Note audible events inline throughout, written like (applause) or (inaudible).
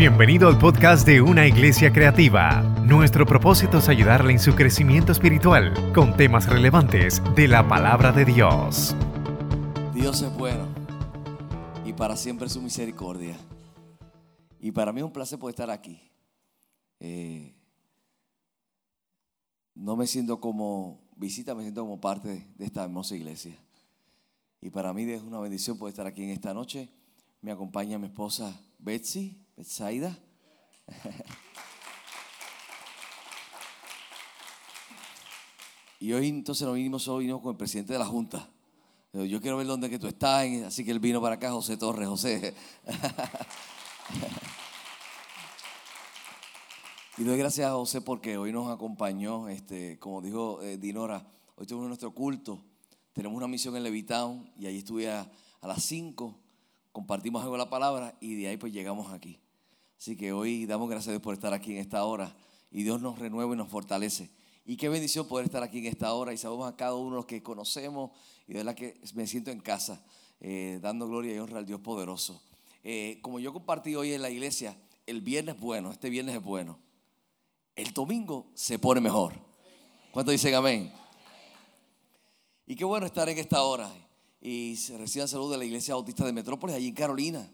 Bienvenido al podcast de Una Iglesia Creativa. Nuestro propósito es ayudarle en su crecimiento espiritual con temas relevantes de la palabra de Dios. Dios es bueno y para siempre su misericordia. Y para mí es un placer poder estar aquí. Eh, no me siento como visita, me siento como parte de esta hermosa iglesia. Y para mí es una bendición poder estar aquí en esta noche. Me acompaña mi esposa Betsy, Betsaida. Y hoy entonces nos vinimos solo vinimos con el presidente de la Junta. Yo quiero ver dónde que tú estás, así que él vino para acá, José Torres, José. (laughs) Y doy gracias a José porque hoy nos acompañó, este, como dijo eh, Dinora, hoy tuvimos nuestro culto, tenemos una misión en Levitown y ahí estuve a, a las 5, compartimos algo de la palabra y de ahí pues llegamos aquí. Así que hoy damos gracias a Dios por estar aquí en esta hora y Dios nos renueva y nos fortalece. Y qué bendición poder estar aquí en esta hora y sabemos a cada uno los que conocemos y de la que me siento en casa, eh, dando gloria y honra al Dios poderoso. Eh, como yo compartí hoy en la iglesia, el viernes es bueno, este viernes es bueno. El domingo se pone mejor. ¿Cuántos dicen amén? Y qué bueno estar en esta hora. Y reciban salud de la Iglesia Bautista de Metrópolis, allí en Carolina.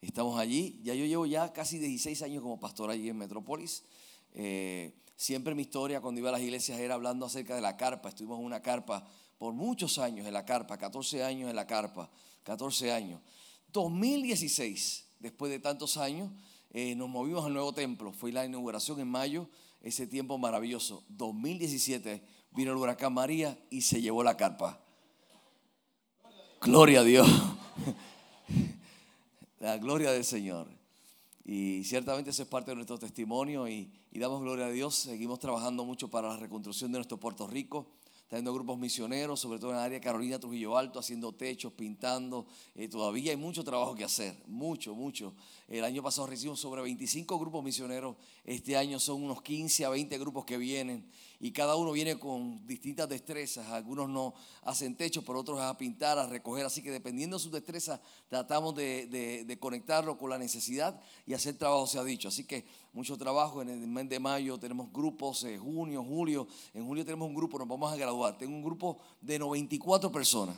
Estamos allí. Ya yo llevo ya casi 16 años como pastor allí en Metrópolis. Eh, siempre mi historia cuando iba a las iglesias era hablando acerca de la carpa. Estuvimos en una carpa por muchos años en la carpa, 14 años en la carpa, 14 años. 2016, después de tantos años, eh, nos movimos al nuevo templo. Fue la inauguración en mayo, ese tiempo maravilloso. 2017 vino el huracán María y se llevó la carpa. Gloria a Dios. La gloria del Señor. Y ciertamente eso es parte de nuestro testimonio y, y damos gloria a Dios. Seguimos trabajando mucho para la reconstrucción de nuestro Puerto Rico teniendo grupos misioneros, sobre todo en el área Carolina, Trujillo Alto, haciendo techos, pintando. Eh, todavía hay mucho trabajo que hacer, mucho, mucho. El año pasado recibimos sobre 25 grupos misioneros, este año son unos 15 a 20 grupos que vienen y cada uno viene con distintas destrezas. Algunos no hacen techos, pero otros a pintar, a recoger. Así que dependiendo de sus destrezas, tratamos de, de conectarlo con la necesidad y hacer trabajo, se ha dicho. Así que mucho trabajo. En el mes de mayo tenemos grupos, en junio, julio. En julio tenemos un grupo, nos vamos a graduar. Tengo un grupo de 94 personas.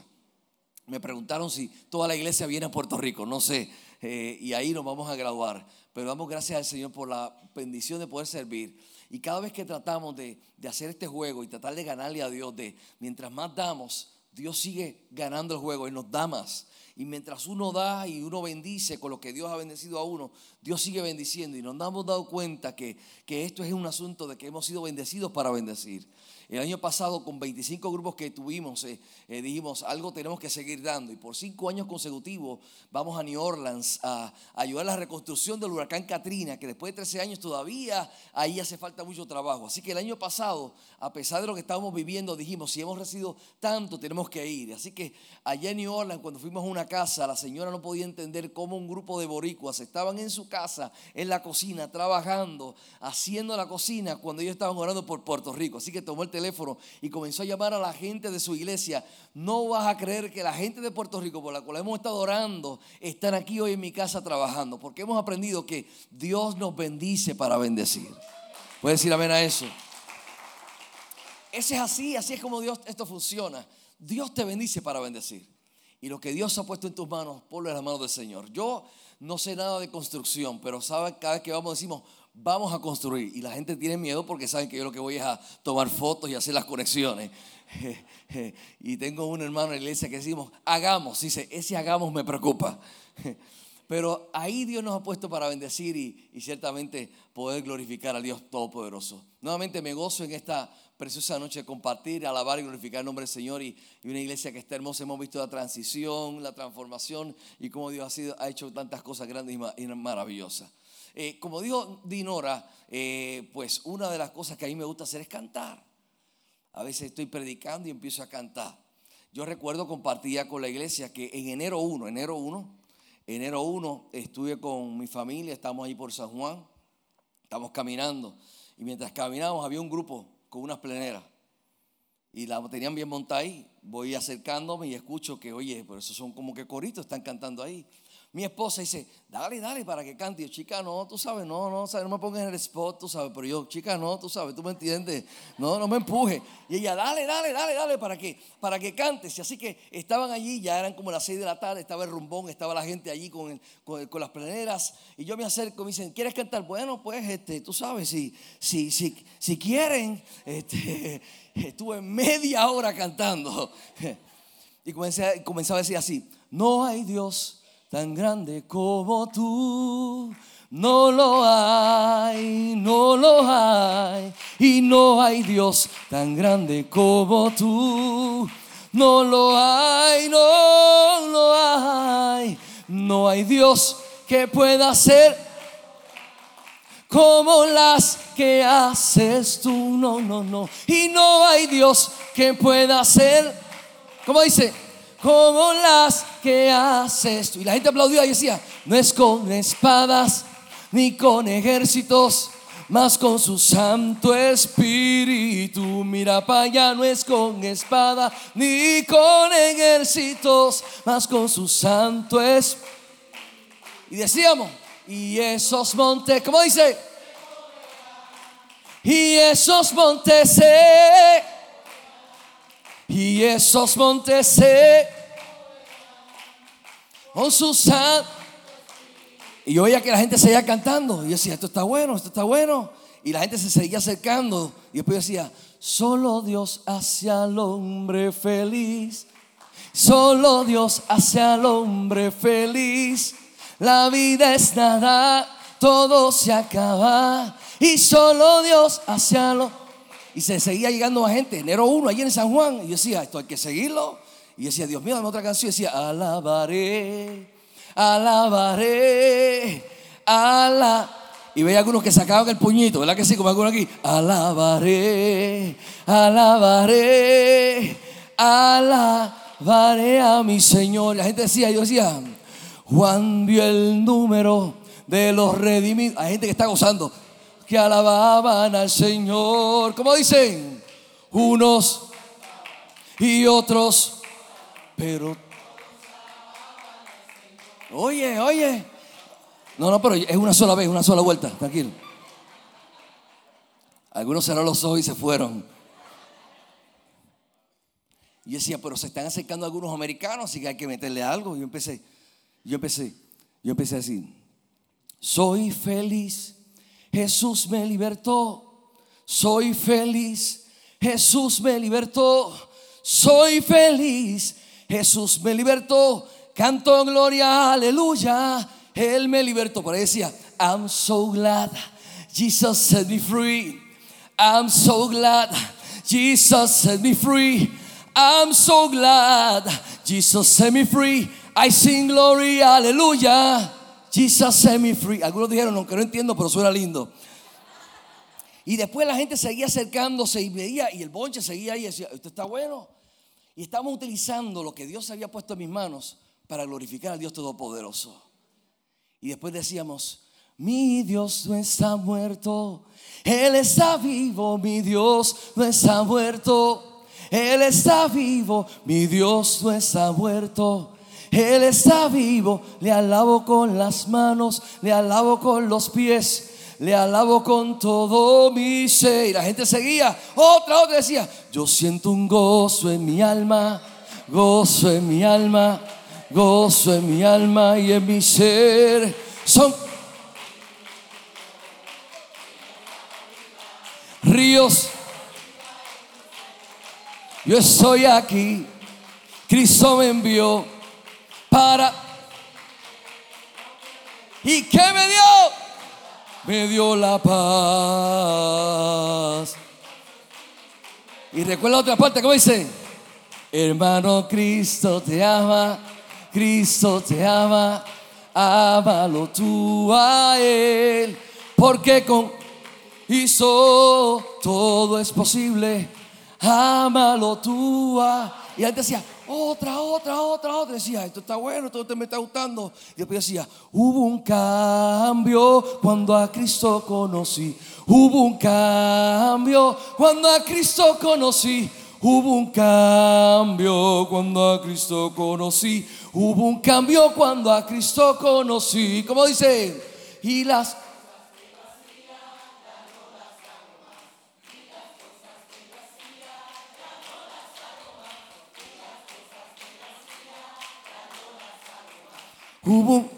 Me preguntaron si toda la iglesia viene a Puerto Rico, no sé. Eh, y ahí nos vamos a graduar. Pero damos gracias al Señor por la bendición de poder servir. Y cada vez que tratamos de, de hacer este juego y tratar de ganarle a Dios, de mientras más damos, Dios sigue ganando el juego y nos da más. Y mientras uno da y uno bendice con lo que Dios ha bendecido a uno, Dios sigue bendiciendo. Y nos hemos dado cuenta que, que esto es un asunto de que hemos sido bendecidos para bendecir. El año pasado, con 25 grupos que tuvimos, eh, eh, dijimos, algo tenemos que seguir dando. Y por cinco años consecutivos vamos a New Orleans a, ayudar a la reconstrucción del huracán Katrina, que después de 13 años todavía ahí hace falta mucho trabajo. Así que el año pasado, a pesar de lo que estábamos viviendo, dijimos, si hemos recibido tanto, tenemos que ir. Así que allá en New Orleans, cuando fuimos a una casa, la señora no podía entender cómo un grupo de boricuas estaban en su casa, en la cocina, trabajando, haciendo la cocina, cuando ellos estaban orando por Puerto Rico. Así que tomó el teléfono y comenzó a llamar a la gente de su iglesia. No vas a creer que la gente de Puerto Rico, por la cual hemos estado orando, están aquí hoy en mi casa trabajando, porque hemos aprendido que Dios nos bendice para bendecir. ¿Puedes decir amén a eso? Ese es así, así es como Dios esto funciona. Dios te bendice para bendecir. Y lo que Dios ha puesto en tus manos, ponlo en las manos del Señor. Yo no sé nada de construcción, pero sabe cada vez que vamos decimos, vamos a construir. Y la gente tiene miedo porque saben que yo lo que voy es a tomar fotos y hacer las conexiones. (laughs) Y tengo un hermano en la iglesia que decimos, hagamos. Dice, ese hagamos me preocupa. (laughs) Pero ahí Dios nos ha puesto para bendecir y, ciertamente poder glorificar al Dios Todopoderoso. Nuevamente me gozo en esta preciosa noche de compartir, alabar y glorificar el nombre del Señor y, una iglesia que está hermosa. Hemos visto la transición, la transformación y cómo Dios ha, sido, ha hecho tantas cosas grandes y maravillosas. Eh, como dijo Dinora, eh, pues una de las cosas que a mí me gusta hacer es cantar. A veces estoy predicando y empiezo a cantar. Yo recuerdo compartía con la iglesia que en enero 1, enero 1, enero 1 estuve con mi familia, estamos ahí por San Juan, estamos caminando y mientras caminábamos había un grupo con unas pleneras y la tenían bien montada ahí. Voy acercándome y escucho que, oye, pero eso son como que coritos, están cantando ahí. Mi esposa dice, dale, dale para que cante. Y yo, chica, no, tú sabes, no, no, no me pongas en el spot, tú sabes. Pero yo, chica, no, tú sabes, tú me entiendes. No, no me empuje. Y ella, dale, dale, dale, dale para que, para que cantes. Y así que estaban allí, ya eran como las seis de la tarde, estaba el rumbón, estaba la gente allí con, con, las pleneras. Y yo me acerco, me dicen, ¿quieres cantar? Bueno, pues, este, tú sabes, si, si, si, si quieren, este, (laughs) estuve media hora cantando. (laughs) Y comencé, comenzaba a decir así, no hay Dios tan grande como tú. No lo hay, no lo hay, y no hay Dios tan grande como tú. No lo hay, no lo hay, no hay Dios que pueda ser como las que haces tú. No, no, no. Y no hay Dios que pueda ser, como dice, como las que haces tú. Y la gente aplaudía y decía, no es con espadas ni con ejércitos, más con su Santo Espíritu. Mira para allá, no es con espada ni con ejércitos, más con su Santo Espíritu. Y decíamos, y esos montes, ¿cómo dice? Y esos montes se y esos montes se con y yo oía que la gente seguía cantando. Y yo decía esto está bueno esto está bueno. Y la gente se seguía acercando. Y después decía solo Dios hace al hombre feliz. Solo Dios hace al hombre feliz. La vida es nada todo se acaba. Y solo Dios hace al hombre y se seguía llegando a gente. Enero 1, allí en San Juan. Y yo decía, esto hay que seguirlo. Y decía, Dios mío, dame otra canción. Decía, alabaré, alabaré, alabaré. Y veía algunos que sacaban el puñito, ¿verdad que sí? Como algunos aquí. Alabaré, alabaré, alabaré a mi Señor. La gente decía, yo decía, Juan vio el número de los redimidos. Hay gente que está gozando que alababan al Señor. ¿Cómo dicen? Unos y otros, pero... Oye, oye. No, no, pero es una sola vez, una sola vuelta, tranquilo. Algunos cerraron los ojos y se fueron. Y decía, pero se están acercando algunos americanos, así que hay que meterle algo. Yo empecé, yo empecé, yo empecé a decir, soy feliz Jesús me libertó, soy feliz, Jesús me libertó, soy feliz, Jesús me libertó, canto gloria, aleluya, Él me libertó. Por decía, I'm so glad, Jesus set me free, I'm so glad, Jesus set me free, I'm so glad, Jesus set me free, I sing glory, aleluya. Jesus set me free. Algunos dijeron, no, que no entiendo, pero suena lindo. Y después la gente seguía acercándose y veía, y el bonche seguía ahí y decía, esto está bueno. Y estamos utilizando lo que Dios había puesto en mis manos para glorificar al Dios Todopoderoso. Y después decíamos, mi Dios no está muerto, Él está vivo, mi Dios no está muerto, Él está vivo, mi Dios no está muerto. Él está vivo, le alabo con las manos, le alabo con los pies, le alabo con todo mi ser. Y la gente seguía, otra, otra decía, yo siento un gozo en mi alma, gozo en mi alma, gozo en mi alma y en mi ser. Son ríos. Yo estoy aquí, Cristo me envió para... ¿Y qué me dio? Me dio la paz. Y recuerda otra parte, ¿cómo dice? Hermano, Cristo te ama, Cristo te ama, ámalo tú a Él, porque con hizo todo es posible, ámalo tú a... Y él decía, otra, otra, otra, otra. Decía, esto está bueno, esto me está gustando. Y después decía, hubo un cambio cuando a Cristo conocí. Hubo un cambio cuando a Cristo conocí. Hubo un cambio cuando a Cristo conocí. Hubo un cambio cuando a Cristo conocí. ¿Cómo dice? Y las Hubo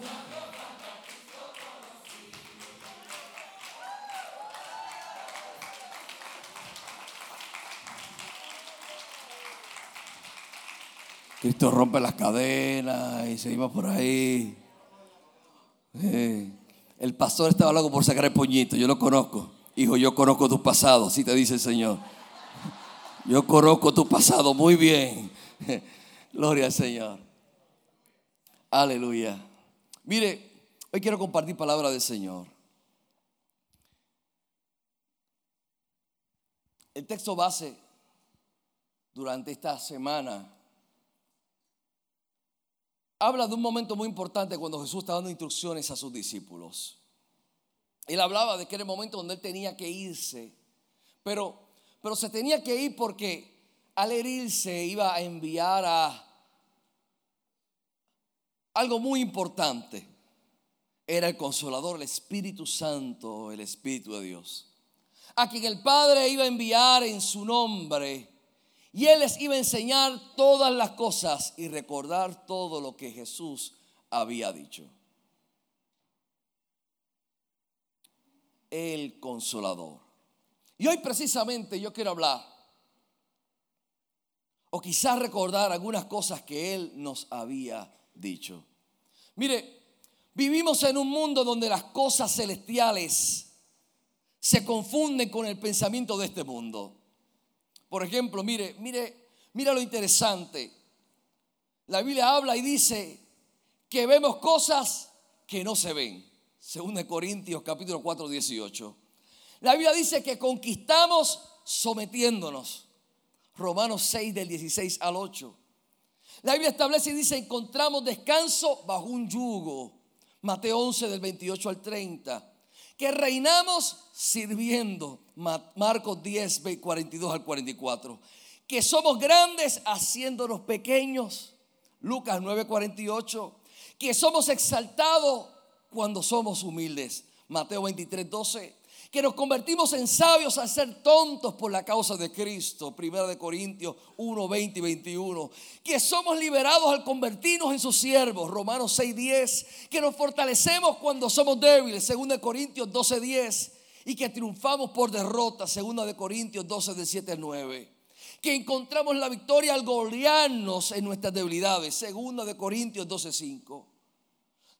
Cristo rompe las cadenas y seguimos por ahí. Eh, el pastor estaba loco por sacar el puñito, yo lo conozco. Hijo, yo conozco tu pasado, así te dice el Señor. Yo conozco tu pasado muy bien. (laughs) Gloria al Señor. Aleluya. Mire, hoy quiero compartir palabra del Señor. El texto base durante esta semana habla de un momento muy importante cuando Jesús estaba dando instrucciones a sus discípulos. Él hablaba de que era el momento donde él tenía que irse, pero, pero se tenía que ir porque al herirse iba a enviar a algo muy importante. Era el consolador, el Espíritu Santo, el Espíritu de Dios. A quien el Padre iba a enviar en su nombre y Él les iba a enseñar todas las cosas y recordar todo lo que Jesús había dicho. El consolador. Y hoy precisamente yo quiero hablar, o quizás recordar algunas cosas que Él nos había dicho. Mire, vivimos en un mundo donde las cosas celestiales se confunden con el pensamiento de este mundo. Por ejemplo, mire, mire, mira lo interesante. La Biblia habla y dice que vemos cosas que no se ven. Según de Corintios capítulo 4, 18. La Biblia dice que conquistamos sometiéndonos. Romanos 6 del 16 al 8. La Biblia establece y dice, encontramos descanso bajo un yugo. Mateo 11 del 28 al 30 que reinamos sirviendo. Marcos 10, 42 al 44. Que somos grandes haciéndonos pequeños. Lucas 9, 48. Que somos exaltados cuando somos humildes. Mateo 23, 12 que nos convertimos en sabios al ser tontos por la causa de Cristo. Primera de Corintios 1, 20 y 21. Que somos liberados al convertirnos en sus siervos. Romanos 6, 10. Que nos fortalecemos cuando somos débiles. Segunda de Corintios 12, 10. Y que triunfamos por derrota. Segunda de Corintios 12, de 7 al 9 que encontramos la victoria al golearnos en nuestras debilidades. Segunda de Corintios 12, 5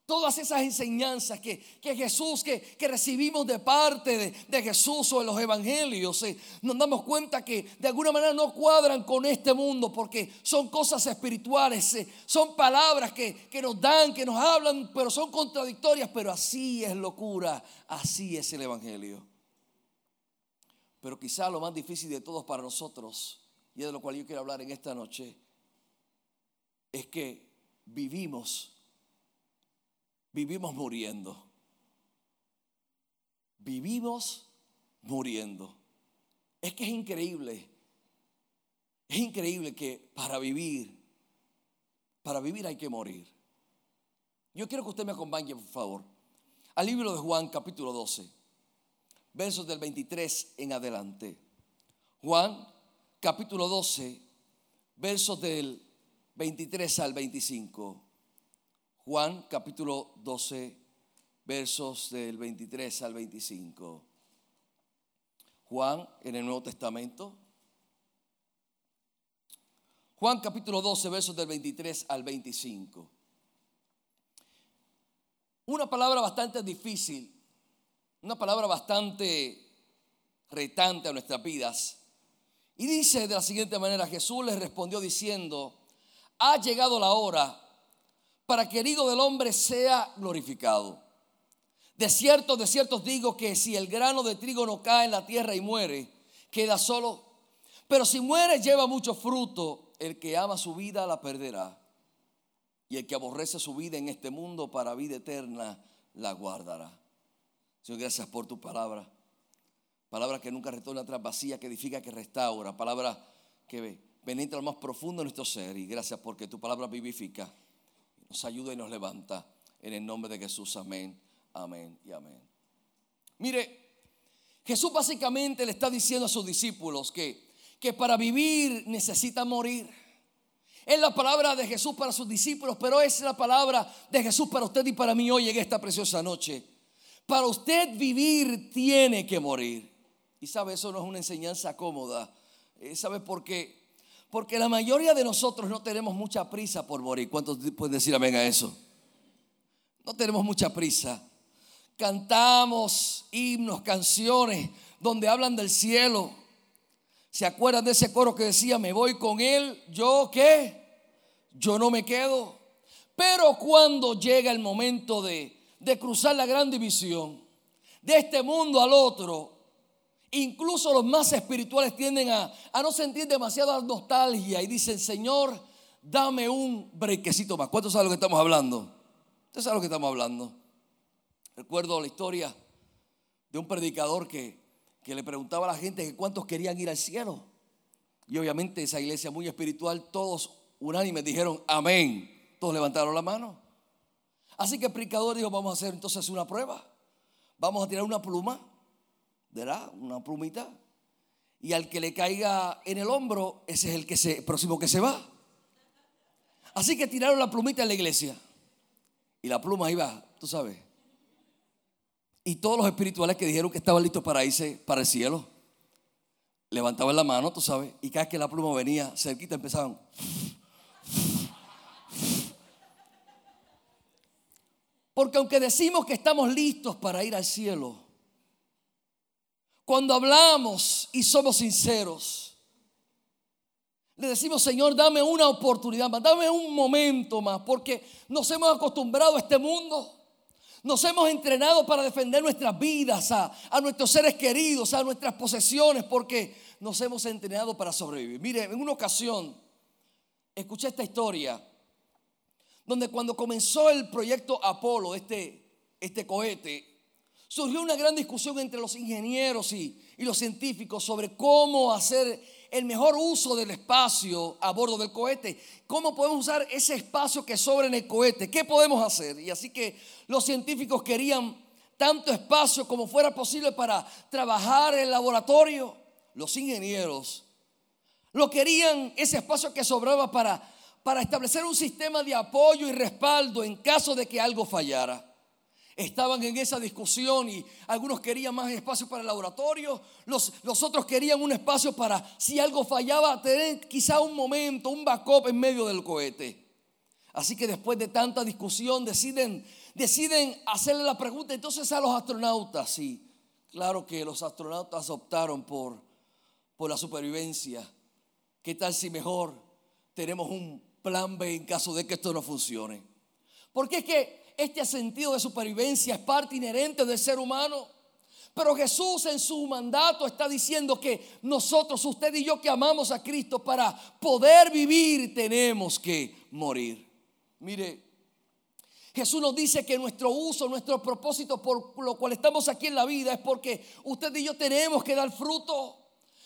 Todas esas enseñanzas que, Jesús, que, recibimos de parte de, Jesús o de los evangelios, eh, nos damos cuenta que de alguna manera no cuadran con este mundo porque son cosas espirituales, eh, son palabras que, que nos dan, que nos hablan, pero son contradictorias, pero así es locura, así es el evangelio. Pero quizá lo más difícil de todos para nosotros, y es de lo cual yo quiero hablar en esta noche, es que vivimos vivimos muriendo. Vivimos muriendo. Es que es increíble. Es increíble que para vivir, para vivir hay que morir. Yo quiero que usted me acompañe, por favor, al libro de Juan capítulo 12, versos del 23 en adelante. Juan capítulo 12, versos del 23 al 25. Juan capítulo 12, versos del 23 al 25. Juan en el Nuevo Testamento. Juan capítulo 12, versos del 23 al 25. Una palabra bastante difícil, una palabra bastante retante a nuestras vidas. Y dice de la siguiente manera, Jesús les respondió diciendo, ha llegado la hora para que el Hijo del Hombre sea glorificado. De cierto, de cierto digo que si el grano de trigo no cae en la tierra y muere, queda solo. Pero si muere, lleva mucho fruto. El que ama su vida la perderá. Y el que aborrece su vida en este mundo para vida eterna la guardará. Señor, gracias por tu palabra. Palabra que nunca retorna atrás vacía, que edifica, que restaura. Palabra que penetra lo más profundo de nuestro ser. Y gracias porque tu palabra vivifica nos ayuda y nos levanta. En el nombre de Jesús, amén, amén y amén. Mire, Jesús básicamente le está diciendo a sus discípulos que, que para vivir necesita morir. Es la palabra de Jesús para sus discípulos, pero es la palabra de Jesús para usted y para mí hoy en esta preciosa noche. Para usted vivir tiene que morir. Y sabe, eso no es una enseñanza cómoda. Eh, ¿Sabe por qué? Porque la mayoría de nosotros no tenemos mucha prisa por morir. ¿Cuántos pueden decir amén a eso? No tenemos mucha prisa. Cantamos himnos, canciones donde hablan del cielo ¿Se acuerdan de ese coro que decía, me voy con él? ¿Yo qué? Yo no me quedo. Pero cuando llega el momento de, de cruzar la gran división, de este mundo al otro, incluso los más espirituales tienden a, no sentir demasiada nostalgia y dicen, Señor, dame un brequecito más. ¿Cuántos saben lo que estamos hablando? ¿Ustedes saben lo que estamos hablando? Recuerdo la historia de un predicador que que le preguntaba a la gente que cuántos querían ir al cielo. Y obviamente esa iglesia muy espiritual, todos unánimes dijeron amén. Todos levantaron la mano. Así que el predicador dijo, vamos a hacer entonces una prueba. Vamos a tirar una pluma, ¿verdad? Una plumita. Y al que le caiga en el hombro, ese es el que se, próximo que se va. Así que tiraron la plumita en la iglesia. Y la pluma iba, tú sabes, y todos los espirituales que dijeron que estaban listos para irse para el cielo, levantaban la mano, tú sabes, y cada vez que la pluma venía cerquita empezaban. Porque aunque decimos que estamos listos para ir al cielo, cuando hablamos y somos sinceros, le decimos, Señor, dame una oportunidad más, dame un momento más, porque nos hemos acostumbrado a este mundo. Nos hemos entrenado para defender nuestras vidas, a, nuestros seres queridos, a nuestras posesiones, porque nos hemos entrenado para sobrevivir. Mire, en una ocasión escuché esta historia, donde cuando comenzó el proyecto Apolo, este, este cohete, surgió una gran discusión entre los ingenieros y, los científicos sobre cómo hacer el mejor uso del espacio a bordo del cohete. ¿Cómo podemos usar ese espacio que sobra en el cohete? ¿Qué podemos hacer? Y así que los científicos querían tanto espacio como fuera posible para trabajar en el laboratorio. Los ingenieros lo querían ese espacio que sobraba para, para establecer un sistema de apoyo y respaldo en caso de que algo fallara. Estaban en esa discusión y algunos querían más espacio para el laboratorio, los, otros querían un espacio para, si algo fallaba, tener quizá un momento, un backup en medio del cohete. Así que después de tanta discusión deciden, deciden hacerle la pregunta entonces a los astronautas. Y claro que los astronautas optaron por, por la supervivencia. ¿Qué tal si mejor tenemos un plan B en caso de que esto no funcione? Porque es que este sentido de supervivencia es parte inherente del ser humano. Pero Jesús en su mandato está diciendo que nosotros, usted y yo que amamos a Cristo, para poder vivir tenemos que morir. Mire, Jesús nos dice que nuestro uso, nuestro propósito por lo cual estamos aquí en la vida es porque usted y yo tenemos que dar fruto.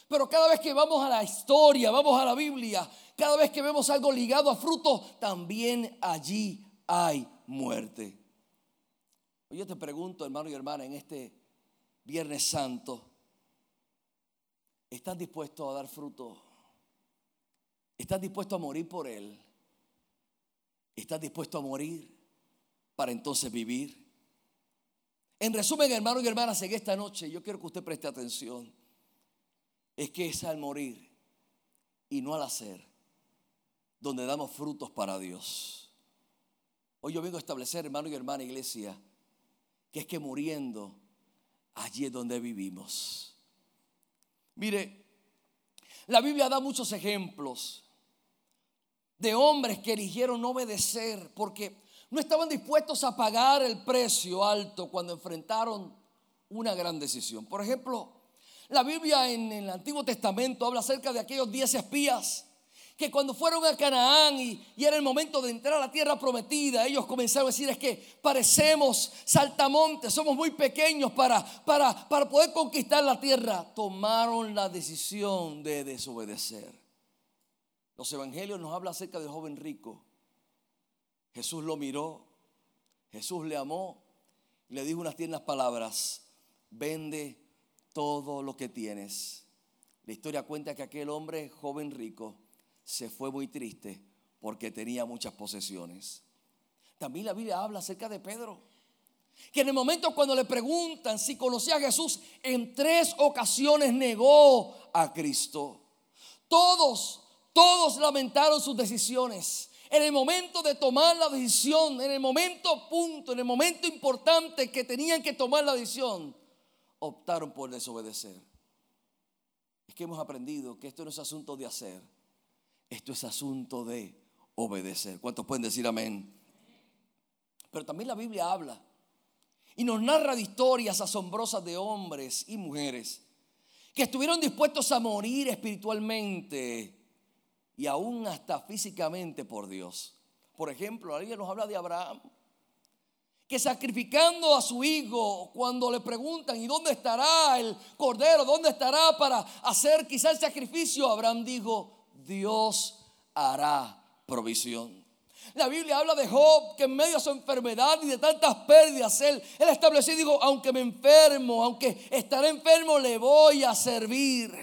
Pero cada vez que vamos a la historia, vamos a la Biblia, cada vez que vemos algo ligado a fruto, también allí hay muerte. Yo te pregunto, hermano y hermana, en este Viernes Santo, ¿estás dispuesto a dar fruto? ¿Estás dispuesto a morir por Él? ¿Estás dispuesto a morir para entonces vivir? En resumen, hermano y hermanas, en esta noche yo quiero que usted preste atención. Es que es al morir y no al hacer donde damos frutos para Dios. Hoy yo vengo a establecer, hermano y hermana iglesia, que es que muriendo, allí es donde vivimos. Mire, la Biblia da muchos ejemplos de hombres que eligieron no obedecer porque no estaban dispuestos a pagar el precio alto cuando enfrentaron una gran decisión. Por ejemplo, la Biblia en el Antiguo Testamento habla acerca de aquellos diez espías que cuando fueron a Canaán y, era el momento de entrar a la tierra prometida, ellos comenzaron a decir es que parecemos saltamontes, somos muy pequeños para, para, para poder conquistar la tierra. Tomaron la decisión de desobedecer. Los evangelios nos hablan acerca del joven rico Jesús lo miró, Jesús le amó y le dijo unas tiernas palabras, vende todo lo que tienes. La historia cuenta que aquel hombre joven rico se fue muy triste porque tenía muchas posesiones. También la Biblia habla acerca de Pedro, que en el momento cuando le preguntan si conocía a Jesús, en tres ocasiones negó a Cristo. Todos, todos lamentaron sus decisiones. En el momento de tomar la decisión, en el momento punto, en el momento importante que tenían que tomar la decisión, optaron por desobedecer. Es que hemos aprendido que esto no es asunto de hacer, esto es asunto de obedecer. ¿Cuántos pueden decir amén? Pero también la Biblia habla y nos narra de historias asombrosas de hombres y mujeres que estuvieron dispuestos a morir espiritualmente y aún hasta físicamente por Dios. Por ejemplo, la nos habla de Abraham, que sacrificando a su hijo, cuando le preguntan, ¿y dónde estará el cordero? ¿Dónde estará para hacer quizá el sacrificio? Abraham dijo, Dios hará provisión. La Biblia habla de Job que en medio de su enfermedad y de tantas pérdidas, él, él estableció y dijo, aunque me enfermo, aunque estaré enfermo, le voy a servir.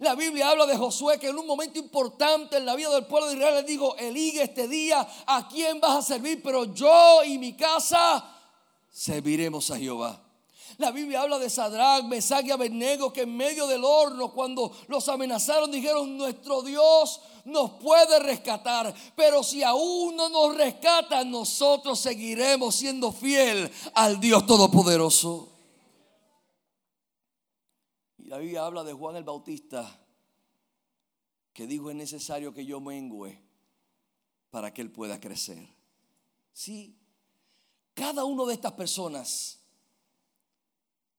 La Biblia habla de Josué que en un momento importante en la vida del pueblo de Israel le dijo, eligue este día a quién vas a servir, pero yo y mi casa serviremos a Jehová. La Biblia habla de Sadrach, Mesach y Abednego que en medio del horno cuando los amenazaron dijeron, nuestro Dios nos puede rescatar, pero si aún no nos rescata, nosotros seguiremos siendo fiel al Dios Todopoderoso. La Biblia habla de Juan el Bautista que dijo es necesario que yo mengüe para que él pueda crecer. Sí, cada una de estas personas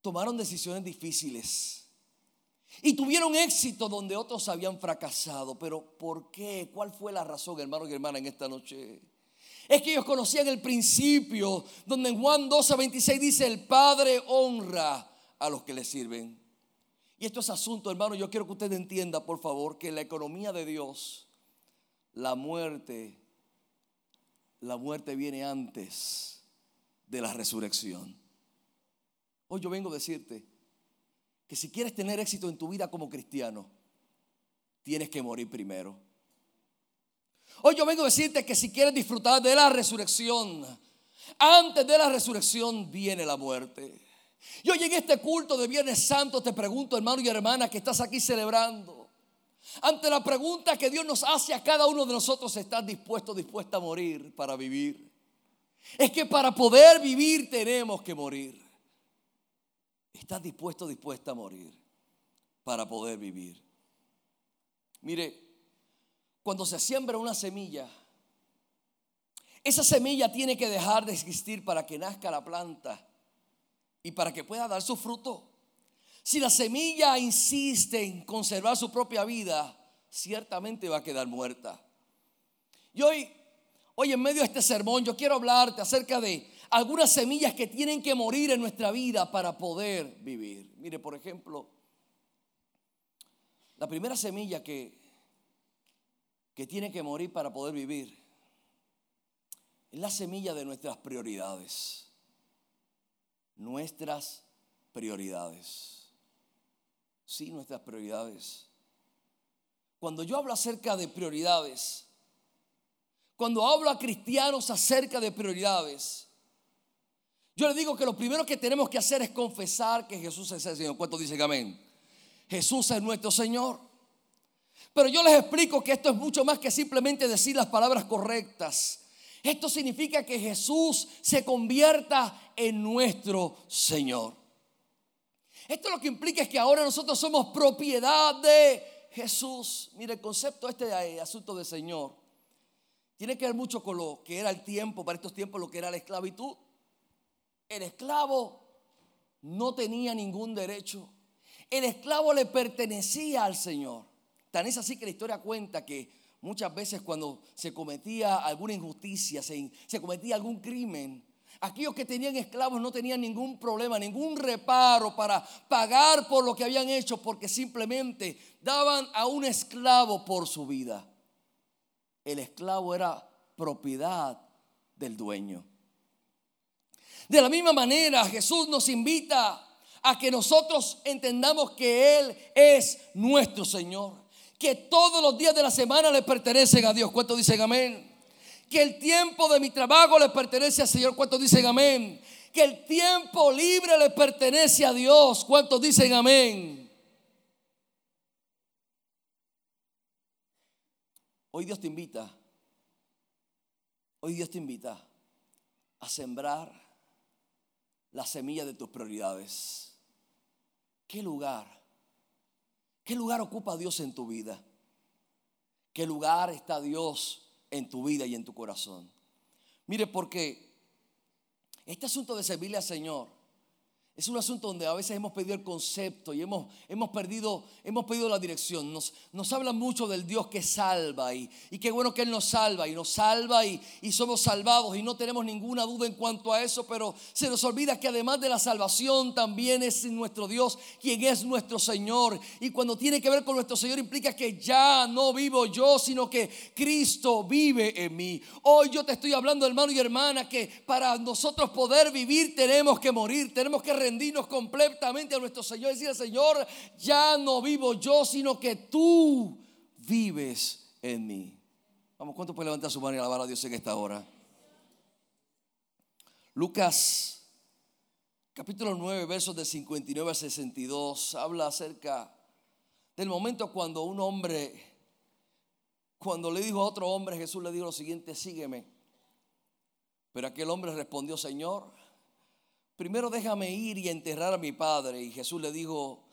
tomaron decisiones difíciles y tuvieron éxito donde otros habían fracasado. Pero ¿por qué? ¿Cuál fue la razón, hermano y hermana, en esta noche? Es que ellos conocían el principio donde en Juan 12, 26 dice, el Padre honra a los que le sirven. Y esto es asunto, hermano, yo quiero que usted entienda, por favor, que la economía de Dios, la muerte, la muerte viene antes de la resurrección. Hoy yo vengo a decirte que si quieres tener éxito en tu vida como cristiano, tienes que morir primero. Hoy yo vengo a decirte que si quieres disfrutar de la resurrección, antes de la resurrección viene la muerte. Y hoy en este culto de Viernes Santo te pregunto, hermano y hermana, que estás aquí celebrando. Ante la pregunta que Dios nos hace a cada uno de nosotros, ¿estás dispuesto, dispuesta a morir para vivir? Es que para poder vivir tenemos que morir. ¿Estás dispuesto, dispuesta a morir para poder vivir? Mire, cuando se siembra una semilla, esa semilla tiene que dejar de existir para que nazca la planta y para que pueda dar su fruto. Si la semilla insiste en conservar su propia vida, ciertamente va a quedar muerta. Y hoy, hoy en medio de este sermón, yo quiero hablarte acerca de algunas semillas que tienen que morir en nuestra vida para poder vivir. Mire, por ejemplo, la primera semilla que, que tiene que morir para poder vivir es la semilla de nuestras prioridades nuestras prioridades. Sí, nuestras prioridades. Cuando yo hablo acerca de prioridades, cuando hablo a cristianos acerca de prioridades, yo les digo que lo primero que tenemos que hacer es confesar que Jesús es el Señor. ¿Cuántos dicen amén? Jesús es nuestro Señor. Pero yo les explico que esto es mucho más que simplemente decir las palabras correctas. Esto significa que Jesús se convierta en nuestro Señor. Esto lo que implica es que ahora nosotros somos propiedad de Jesús. Mire, el concepto este de asunto de Señor tiene que ver mucho con lo que era el tiempo, para estos tiempos, lo que era la esclavitud. El esclavo no tenía ningún derecho. El esclavo le pertenecía al Señor. Tan es así que la historia cuenta que Muchas veces cuando se cometía alguna injusticia, se, cometía algún crimen, aquellos que tenían esclavos no tenían ningún problema, ningún reparo para pagar por lo que habían hecho, porque simplemente daban a un esclavo por su vida. El esclavo era propiedad del dueño. De la misma manera, Jesús nos invita a que nosotros entendamos que Él es nuestro Señor. Que todos los días de la semana le pertenecen a Dios. ¿Cuántos dicen amén? Que el tiempo de mi trabajo le pertenece al Señor. ¿Cuántos dicen amén? Que el tiempo libre le pertenece a Dios. ¿Cuántos dicen amén? Hoy Dios te invita. Hoy Dios te invita a sembrar la semilla de tus prioridades. ¿Qué lugar? ¿Qué lugar ocupa Dios en tu vida? ¿Qué lugar está Dios en tu vida y en tu corazón? Mire, porque este asunto de servirle al Señor es un asunto donde a veces hemos perdido el concepto y hemos, hemos, perdido, hemos perdido la dirección. Nos, nos habla mucho del Dios que salva y, y qué bueno que Él nos salva y nos salva y, y somos salvados y no tenemos ninguna duda en cuanto a eso, pero se nos olvida que además de la salvación también es nuestro Dios quien es nuestro Señor. Y cuando tiene que ver con nuestro Señor implica que ya no vivo yo, sino que Cristo vive en mí. Hoy yo te estoy hablando, hermano y hermana, que para nosotros poder vivir tenemos que morir, tenemos que rendirnos completamente a nuestro Señor y decir, Señor, ya no vivo yo, sino que tú vives en mí. Vamos, ¿cuánto puede levantar su mano y alabar a Dios en esta hora? Lucas capítulo 9, versos de 59 a 62, habla acerca del momento cuando un hombre, cuando le dijo a otro hombre, Jesús le dijo lo siguiente, sígueme. Pero aquel hombre respondió, Señor, primero déjame ir y enterrar a mi padre. Y Jesús le dijo,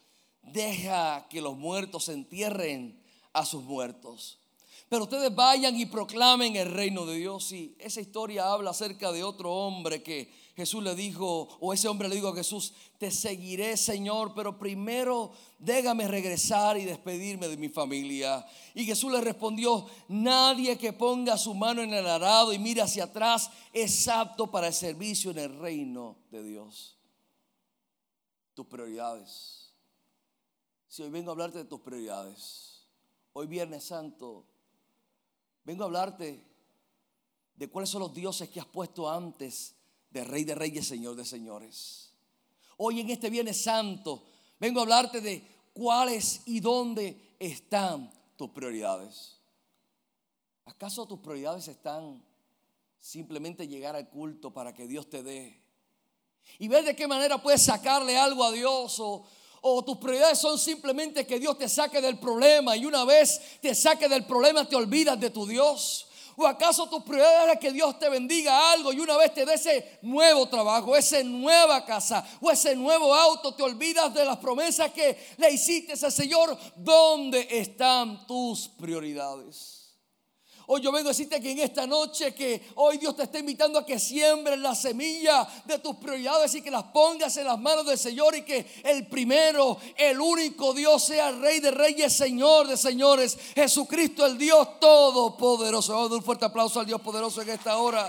deja que los muertos entierren a sus muertos. Pero ustedes vayan y proclamen el reino de Dios. Y esa historia habla acerca de otro hombre que Jesús le dijo, o ese hombre le dijo a Jesús, te seguiré Señor, pero primero déjame regresar y despedirme de mi familia. Y Jesús le respondió, nadie que ponga su mano en el arado y mire hacia atrás es apto para el servicio en el reino de Dios. Tus prioridades. Si hoy vengo a hablarte de tus prioridades, hoy Viernes Santo, vengo a hablarte de cuáles son los dioses que has puesto antes de Rey de Reyes, Señor de Señores. Hoy en este Viernes Santo vengo a hablarte de cuáles y dónde están tus prioridades. ¿Acaso tus prioridades están simplemente llegar al culto para que Dios te dé? Y ver de qué manera puedes sacarle algo a Dios o, o tus prioridades son simplemente que Dios te saque del problema y una vez te saque del problema te olvidas de tu Dios. ¿O acaso tu prioridad es que Dios te bendiga algo y una vez te dé ese nuevo trabajo, esa nueva casa o ese nuevo auto, te olvidas de las promesas que le hiciste al Señor? ¿Dónde están tus prioridades? Hoy yo vengo a decirte que en esta noche que hoy Dios te está invitando a que siembres la semilla de tus prioridades y que las pongas en las manos del Señor y que el primero, el único Dios sea Rey de Reyes, Señor de Señores, Jesucristo el Dios Todopoderoso. Vamos a dar un fuerte aplauso al Dios poderoso en esta hora.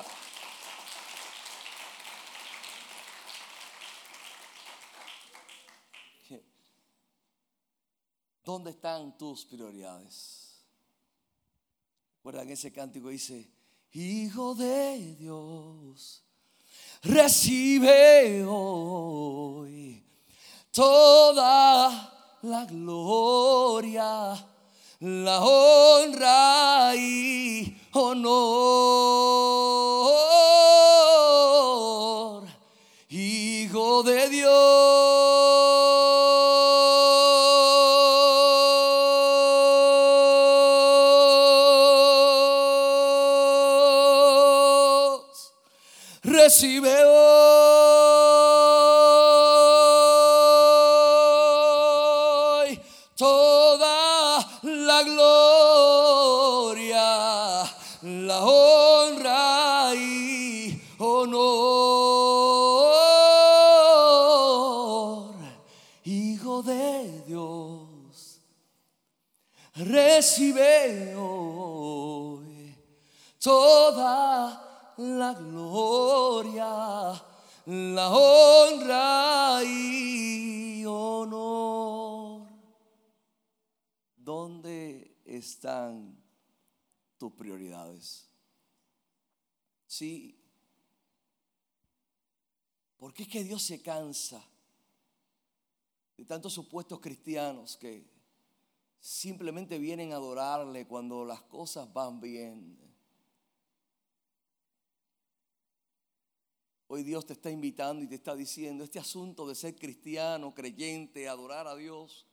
¿Dónde están tus prioridades? En ese cántico dice, Hijo de Dios, recibe hoy toda la gloria, la honra y honor. Hijo de Dios. Recibe hoy toda la gloria, la honra y honor. ¿Dónde están tus prioridades? Sí, ¿Por qué es que Dios se cansa de tantos supuestos cristianos que simplemente vienen a adorarle cuando las cosas van bien? Hoy Dios te está invitando y te está diciendo, este asunto de ser cristiano, creyente, adorar a Dios,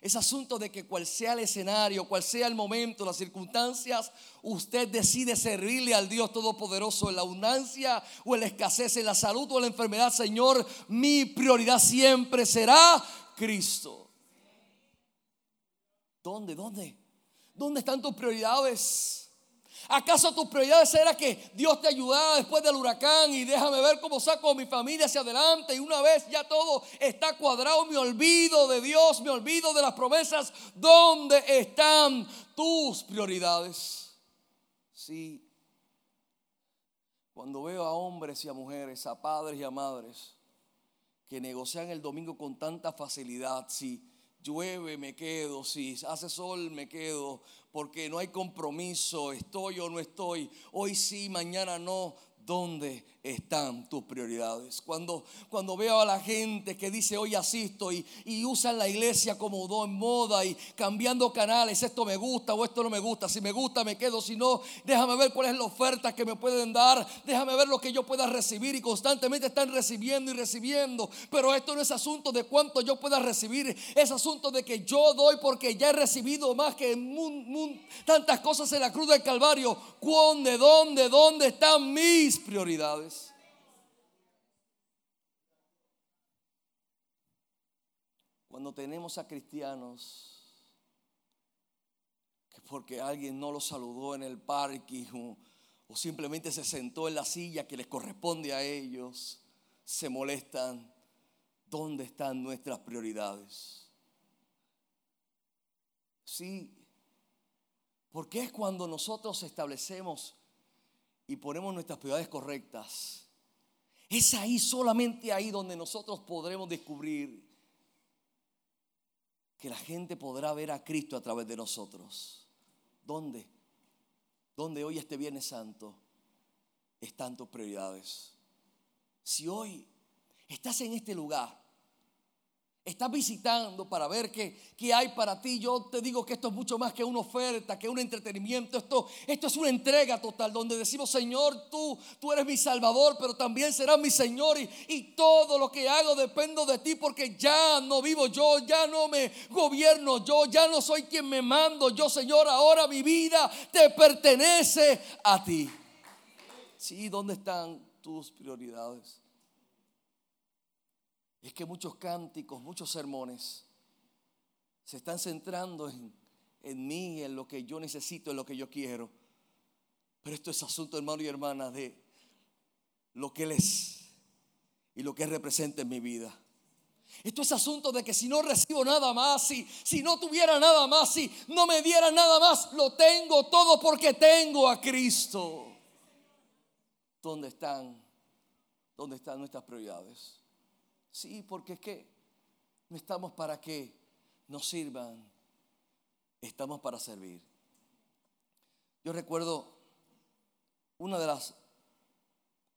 es asunto de que cual sea el escenario, cual sea el momento, las circunstancias, usted decide servirle al Dios Todopoderoso en la abundancia o en la escasez, en la salud o en la enfermedad. Señor, mi prioridad siempre será Cristo. ¿Dónde? ¿Dónde? ¿Dónde están tus prioridades? ¿Acaso tus prioridades era que Dios te ayudara después del huracán y déjame ver cómo saco a mi familia hacia adelante y una vez ya todo está cuadrado, me olvido de Dios, me olvido de las promesas? ¿Dónde están tus prioridades? Sí. Cuando veo a hombres y a mujeres, a padres y a madres que negocian el domingo con tanta facilidad, si llueve me quedo, si hace sol me quedo, porque no hay compromiso, estoy o no estoy, hoy sí, mañana no, ¿dónde están tus prioridades? Cuando, cuando veo a la gente que dice hoy asisto y, y usan la iglesia como do en moda y cambiando canales, esto me gusta o esto no me gusta, si me gusta me quedo, si no, déjame ver cuál es la oferta que me pueden dar, déjame ver lo que yo pueda recibir y constantemente están recibiendo y recibiendo, pero esto no es asunto de cuánto yo pueda recibir, es asunto de que yo doy porque ya he recibido más que tantas cosas en la cruz del Calvario. ¿Dónde, dónde, dónde están mis prioridades? Cuando tenemos a cristianos que porque alguien no los saludó en el parque o, o simplemente se sentó en la silla que les corresponde a ellos, se molestan. ¿Dónde están nuestras prioridades? Sí, porque es cuando nosotros establecemos y ponemos nuestras prioridades correctas. Es ahí, solamente ahí donde nosotros podremos descubrir que la gente podrá ver a Cristo a través de nosotros. ¿Dónde? ¿Dónde hoy este Viernes Santo están tus prioridades? Si hoy estás en este lugar estás visitando para ver qué, qué, hay para ti, yo te digo que esto es mucho más que una oferta, que un entretenimiento. Esto, esto es una entrega total donde decimos, Señor, tú, tú eres mi Salvador, pero también serás mi Señor. Y, y todo lo que hago dependo de ti porque ya no vivo yo, ya no me gobierno yo, ya no soy quien me mando. Yo, Señor, ahora mi vida te pertenece a ti. Sí, ¿dónde están tus prioridades? Es que muchos cánticos, muchos sermones se están centrando en, mí, en lo que yo necesito, en lo que yo quiero. Pero esto es asunto, hermano y hermana, de lo que Él es y lo que Él representa en mi vida. Esto es asunto de que si no recibo nada más, si, si no tuviera nada más, si no me diera nada más, lo tengo todo porque tengo a Cristo. ¿Dónde están? ¿Dónde están nuestras prioridades? Sí, porque es que no estamos para que nos sirvan, estamos para servir. Yo recuerdo una de las,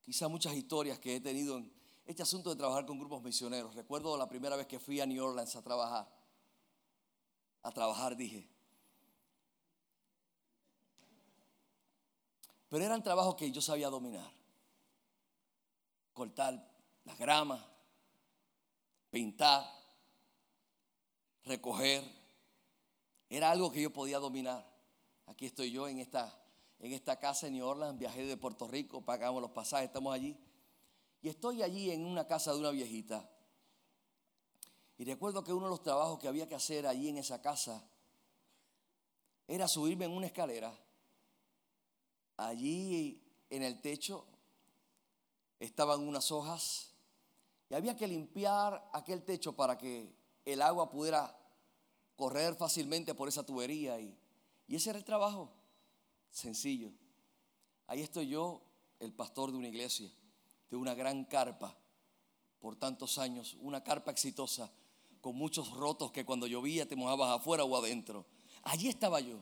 quizá muchas historias que he tenido en este asunto de trabajar con grupos misioneros. Recuerdo la primera vez que fui a New Orleans a trabajar. A trabajar, dije. Pero eran trabajos que yo sabía dominar. Cortar la grama, pintar, recoger. Era algo que yo podía dominar. Aquí estoy yo en esta, en esta casa en New Orleans, viajé de Puerto Rico, pagamos los pasajes, estamos allí. Y estoy allí en una casa de una viejita. Y recuerdo que uno de los trabajos que había que hacer allí en esa casa era subirme en una escalera. Allí en el techo estaban unas hojas y había que limpiar aquel techo para que el agua pudiera correr fácilmente por esa tubería. Y, ese era el trabajo, sencillo. Ahí estoy yo, el pastor de una iglesia, de una gran carpa, por tantos años, una carpa exitosa, con muchos rotos que cuando llovía te mojabas afuera o adentro. Allí estaba yo.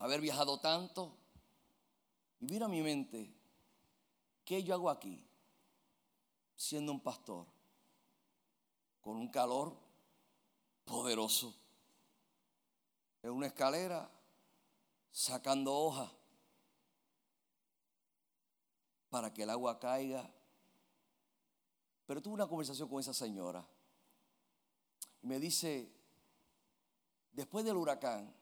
Haber viajado tanto y mira mi mente, ¿qué yo hago aquí? Siendo un pastor, con un calor poderoso, en una escalera, sacando hojas para que el agua caiga. Pero tuve una conversación con esa señora. Y me dice, después del huracán,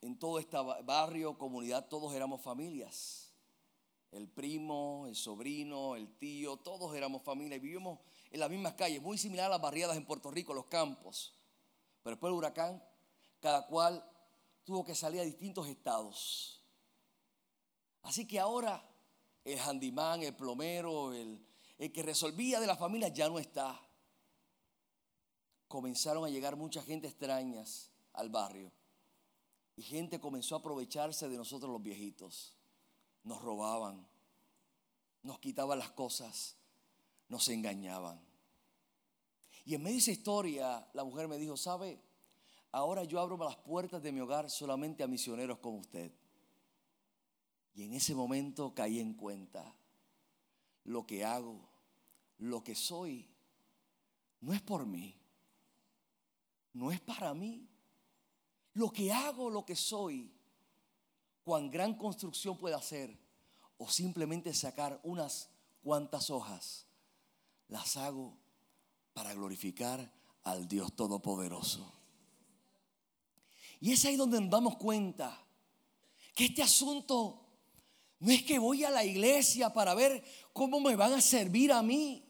en todo este barrio, comunidad, todos éramos familias. El primo, el sobrino, el tío, todos éramos familia. Y vivimos en las mismas calles, muy similar a las barriadas en Puerto Rico, los campos. Pero después del huracán, cada cual tuvo que salir a distintos estados. Así que ahora el handimán, el plomero, el, el que resolvía de la familia ya no está. Comenzaron a llegar mucha gente extrañas al barrio. Y gente comenzó a aprovecharse de nosotros los viejitos. Nos robaban, nos quitaban las cosas, nos engañaban. Y en medio de esa historia, la mujer me dijo, ¿sabe? Ahora yo abro las puertas de mi hogar solamente a misioneros como usted. Y en ese momento caí en cuenta, lo que hago, lo que soy, no es por mí, no es para mí, lo que hago, lo que soy, cuán gran construcción puede hacer, o simplemente sacar unas cuantas hojas, las hago para glorificar al Dios Todopoderoso. Y es ahí donde nos damos cuenta que este asunto no es que voy a la iglesia para ver cómo me van a servir a mí.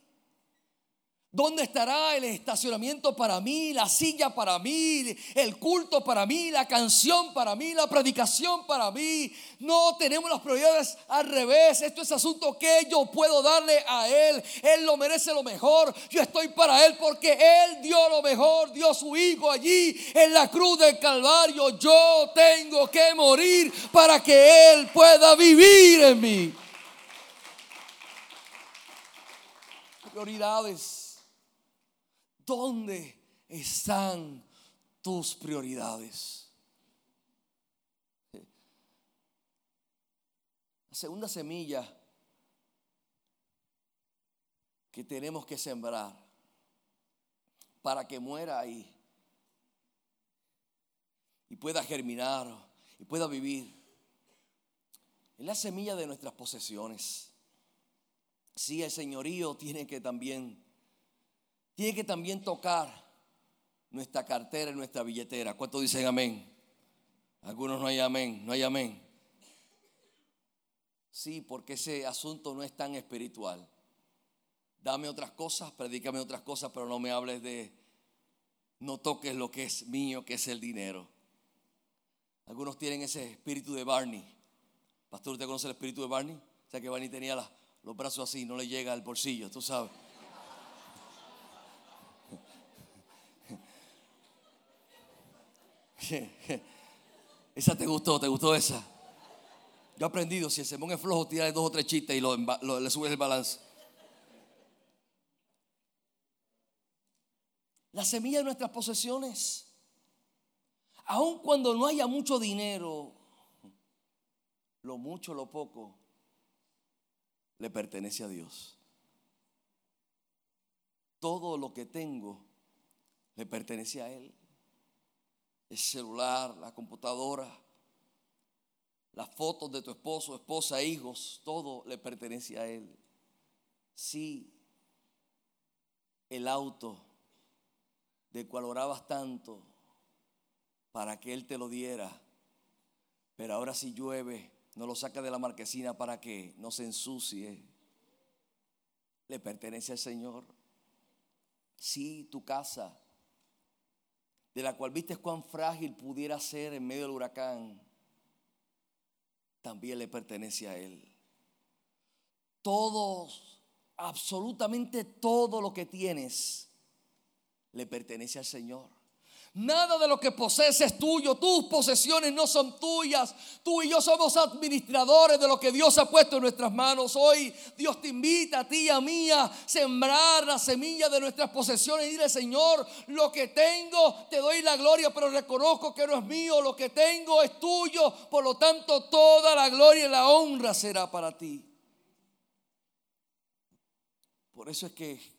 ¿Dónde estará el estacionamiento para mí, la silla para mí, el culto para mí, la canción para mí, la predicación para mí? No tenemos las prioridades al revés. Esto es asunto que yo puedo darle a Él. Él lo merece lo mejor. Yo estoy para Él porque Él dio lo mejor, dio su Hijo allí en la cruz del Calvario. Yo tengo que morir para que Él pueda vivir en mí. Prioridades ¿Dónde están tus prioridades? La segunda semilla que tenemos que sembrar para que muera ahí y pueda germinar y pueda vivir es la semilla de nuestras posesiones. Sí, el señorío tiene que también tiene que también tocar nuestra cartera y nuestra billetera. ¿Cuántos dicen amén? Algunos no hay amén, no hay amén. Sí, porque ese asunto no es tan espiritual. Dame otras cosas, predícame otras cosas, pero no me hables de, no toques lo que es mío, que es el dinero. Algunos tienen ese espíritu de Barney. Pastor, ¿usted conoce el espíritu de Barney? O sea que Barney tenía los brazos así, no le llega al bolsillo, tú sabes. (laughs) Esa te gustó, te gustó esa. Yo he aprendido, si el sermón es flojo, tira dos o tres chistes y le subes el balance. La semilla de nuestras posesiones, aun cuando no haya mucho dinero, lo mucho, lo poco, le pertenece a Dios. Todo lo que tengo le pertenece a Él el celular, la computadora, las fotos de tu esposo, esposa, hijos, todo le pertenece a él. Sí, el auto del cual orabas tanto para que él te lo diera, pero ahora si llueve, no lo saca de la marquesina para que no se ensucie. Le pertenece al Señor. Sí, tu casa de la cual viste cuán frágil pudiera ser en medio del huracán, también le pertenece a Él. Todos, absolutamente todo lo que tienes, le pertenece al Señor. Nada de lo que posees es tuyo. Tus posesiones no son tuyas. Tú y yo somos administradores de lo que Dios ha puesto en nuestras manos. Hoy Dios te invita a ti y a mí a sembrar la semilla de nuestras posesiones y dile, Señor, lo que tengo te doy la gloria, pero reconozco que no es mío. Lo que tengo es tuyo. Por lo tanto, toda la gloria y la honra será para ti. Por eso es que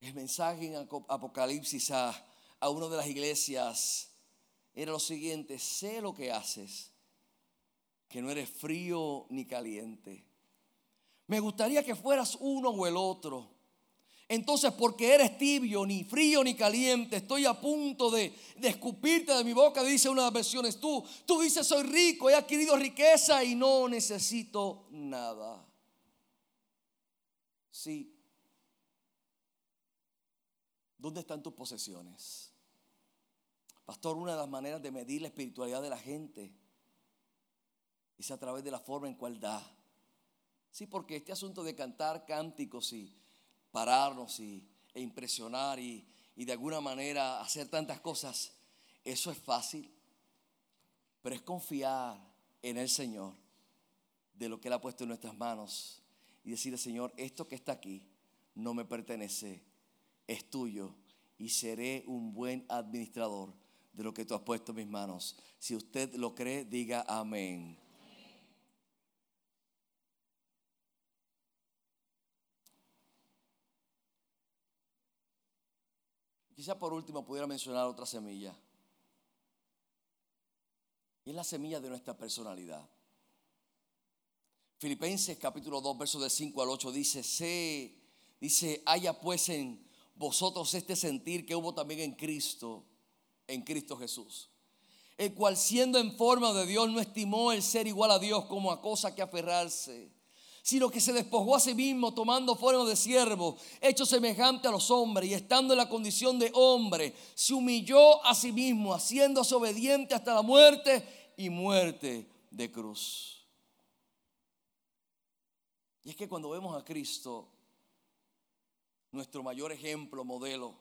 el mensaje en Apocalipsis a, a una de las iglesias era lo siguiente, sé lo que haces, que no eres frío ni caliente. Me gustaría que fueras uno o el otro. Entonces, porque eres tibio, ni frío ni caliente, estoy a punto de, de, escupirte de mi boca, dice una de las versiones. Tú, tú dices, soy rico, he adquirido riqueza y no necesito nada. Sí. ¿Dónde están tus posesiones? Pastor, una de las maneras de medir la espiritualidad de la gente es a través de la forma en cual da. Sí, porque este asunto de cantar cánticos y pararnos y, e impresionar y, y de alguna manera hacer tantas cosas, eso es fácil. Pero es confiar en el Señor de lo que Él ha puesto en nuestras manos y decirle, Señor, esto que está aquí no me pertenece, es tuyo y seré un buen administrador de lo que tú has puesto en mis manos. Si usted lo cree, diga amén. Quizá por último pudiera mencionar otra semilla. Y es la semilla de nuestra personalidad. Filipenses capítulo 2, versos de 5 al 8 dice, sé, dice, haya pues en vosotros este sentir que hubo también en Cristo, en Cristo Jesús. El cual siendo en forma de Dios no estimó el ser igual a Dios como a cosa que aferrarse, sino que se despojó a sí mismo tomando forma de siervo, hecho semejante a los hombres y estando en la condición de hombre, se humilló a sí mismo, haciéndose obediente hasta la muerte y muerte de cruz. Y es que cuando vemos a Cristo, nuestro mayor ejemplo, modelo,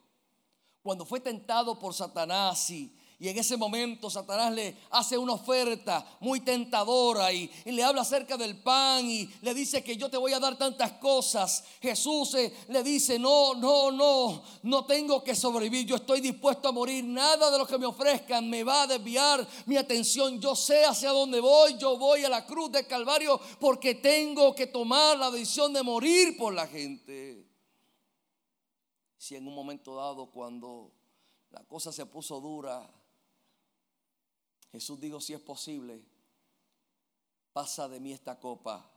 cuando fue tentado por Satanás y en ese momento Satanás le hace una oferta muy tentadora y, le habla acerca del pan y le dice que yo te voy a dar tantas cosas. Jesús eh, le dice, no, no, no, no tengo que sobrevivir, yo estoy dispuesto a morir. Nada de lo que me ofrezcan me va a desviar mi atención. Yo sé hacia dónde voy, yo voy a la cruz del Calvario porque tengo que tomar la decisión de morir por la gente. Si en un momento dado cuando la cosa se puso dura, Jesús dijo, si es posible, pasa de mí esta copa,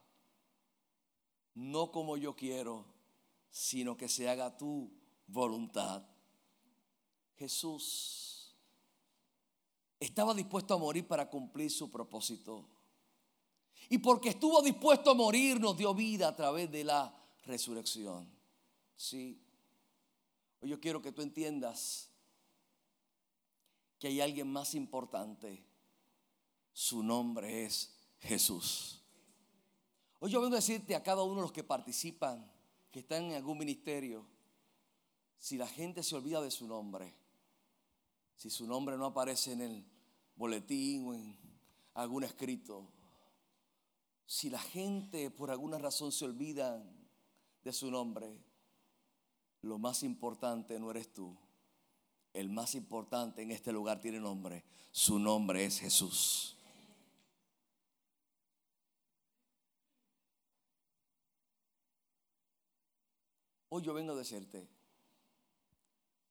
no como yo quiero, sino que se haga tu voluntad. Jesús estaba dispuesto a morir para cumplir su propósito. Y porque estuvo dispuesto a morir, nos dio vida a través de la resurrección. Sí. Hoy yo quiero que tú entiendas que hay alguien más importante. Su nombre es Jesús. Hoy yo vengo a decirte a cada uno de los que participan, que están en algún ministerio, si la gente se olvida de su nombre, si su nombre no aparece en el boletín o en algún escrito, si la gente por alguna razón se olvida de su nombre, lo más importante no eres tú, el más importante en este lugar tiene nombre. Su nombre es Jesús. Hoy yo vengo a decirte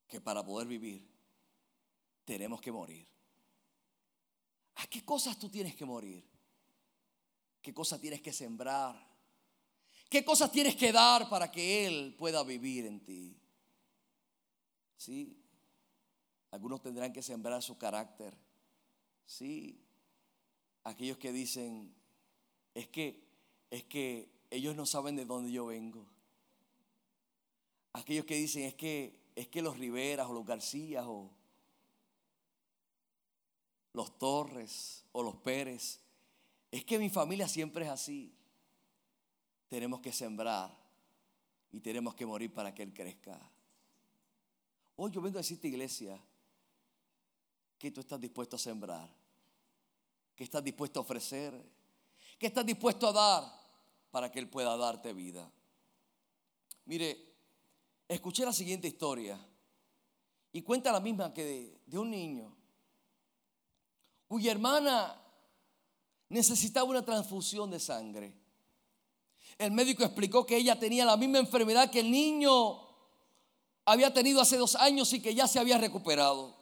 que para poder vivir tenemos que morir. ¿A qué cosas tú tienes que morir? ¿Qué cosas tienes que sembrar? ¿Qué cosas tienes que dar para que Él pueda vivir en ti? ¿Sí? Algunos tendrán que sembrar su carácter. Sí. Aquellos que dicen, es que, es que ellos no saben de dónde yo vengo. Aquellos que dicen, es que, es que los Riveras o los Garcías o los Torres o los Pérez, es que mi familia siempre es así. Tenemos que sembrar y tenemos que morir para que Él crezca. Hoy yo vengo a decirte, iglesia, ¿Qué tú estás dispuesto a sembrar? ¿Qué estás dispuesto a ofrecer? ¿Qué estás dispuesto a dar para que Él pueda darte vida? Mire, escuché la siguiente historia y cuenta la misma que de un niño cuya hermana necesitaba una transfusión de sangre. El médico explicó que ella tenía la misma enfermedad que el niño había tenido hace dos años y que ya se había recuperado.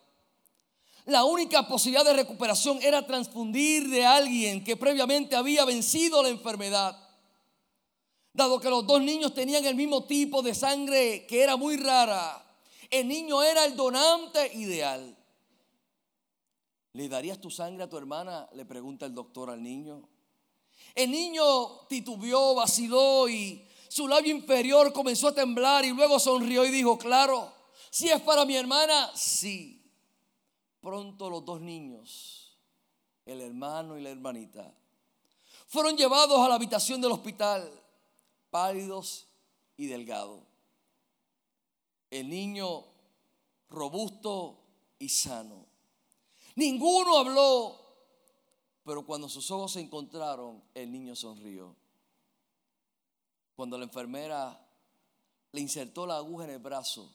La única posibilidad de recuperación era transfundir de alguien que previamente había vencido la enfermedad. Dado que los dos niños tenían el mismo tipo de sangre que era muy rara, el niño era el donante ideal. ¿Le darías tu sangre a tu hermana? Le pregunta el doctor al niño. El niño titubeó, vaciló y su labio inferior comenzó a temblar y luego sonrió y dijo, claro, si es para mi hermana, sí. Pronto los dos niños, el hermano y la hermanita, fueron llevados a la habitación del hospital, pálidos y delgados. El niño robusto y sano. Ninguno habló, pero cuando sus ojos se encontraron, el niño sonrió. Cuando la enfermera le insertó la aguja en el brazo,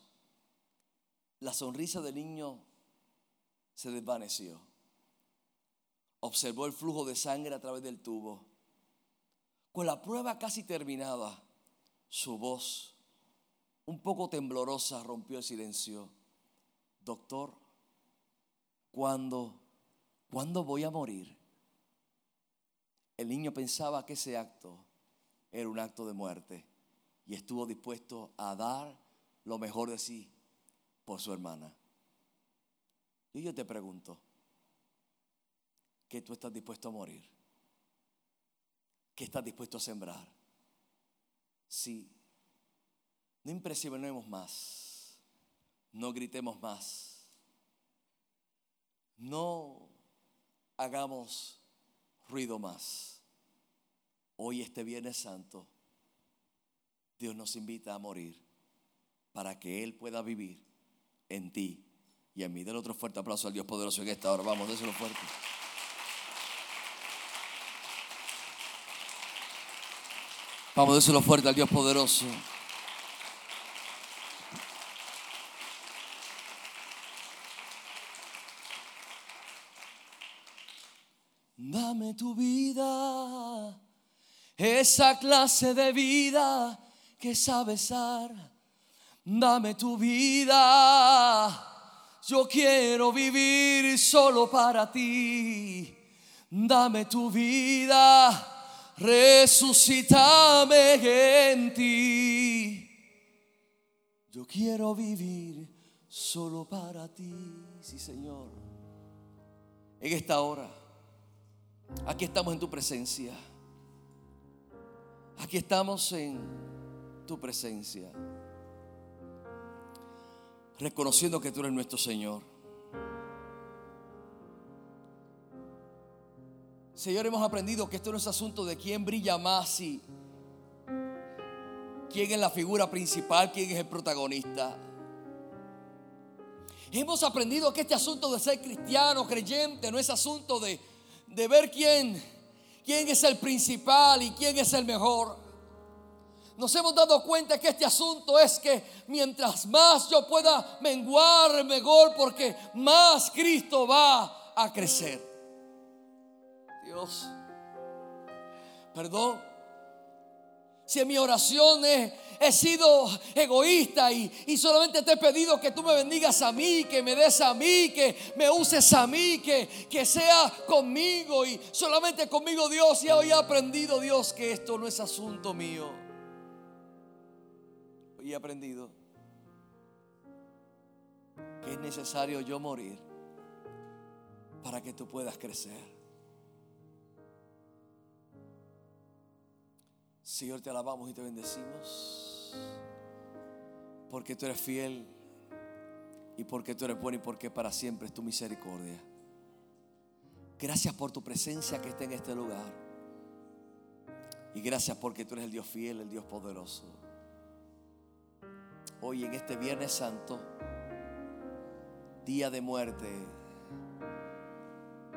la sonrisa del niño se desvaneció. Observó el flujo de sangre a través del tubo. Con la prueba casi terminada, su voz, un poco temblorosa, rompió el silencio. Doctor, ¿cuándo, ¿cuándo voy a morir? El niño pensaba que ese acto era un acto de muerte y estuvo dispuesto a dar lo mejor de sí por su hermana. Y yo te pregunto, ¿qué tú estás dispuesto a morir? ¿Qué estás dispuesto a sembrar? Sí, no impresionemos más, no gritemos más, no hagamos ruido más. Hoy este Viernes Santo, Dios nos invita a morir para que Él pueda vivir en ti y a mí. Del otro fuerte aplauso al Dios poderoso en esta hora. Vamos, déselo fuerte. Vamos, déselo fuerte al Dios poderoso. Dame tu vida, esa clase de vida que sabes dar. Dame tu vida yo quiero vivir solo para ti. Dame tu vida, resucítame en ti. Yo quiero vivir solo para ti, sí Señor. En esta hora, aquí estamos en tu presencia. Aquí estamos en tu presencia reconociendo que tú eres nuestro Señor. Señor, hemos aprendido que esto no es asunto de quién brilla más y quién es la figura principal, quién es el protagonista. Hemos aprendido que este asunto de ser cristiano, creyente, no es asunto de, de ver quién, quién es el principal y quién es el mejor nos hemos dado cuenta que este asunto es que mientras más yo pueda menguar mejor, porque más Cristo va a crecer. Dios, perdón. Si en mi oración he, sido egoísta y, y, solamente te he pedido que tú me bendigas a mí, que me des a mí, que me uses a mí, que, que sea conmigo y solamente conmigo Dios. Y hoy he aprendido Dios que esto no es asunto mío y he aprendido que es necesario yo morir para que tú puedas crecer. Señor, te alabamos y te bendecimos porque tú eres fiel y porque tú eres bueno y porque para siempre es tu misericordia. Gracias por tu presencia que está en este lugar. Y gracias porque tú eres el Dios fiel, el Dios poderoso hoy en este Viernes Santo, día de muerte,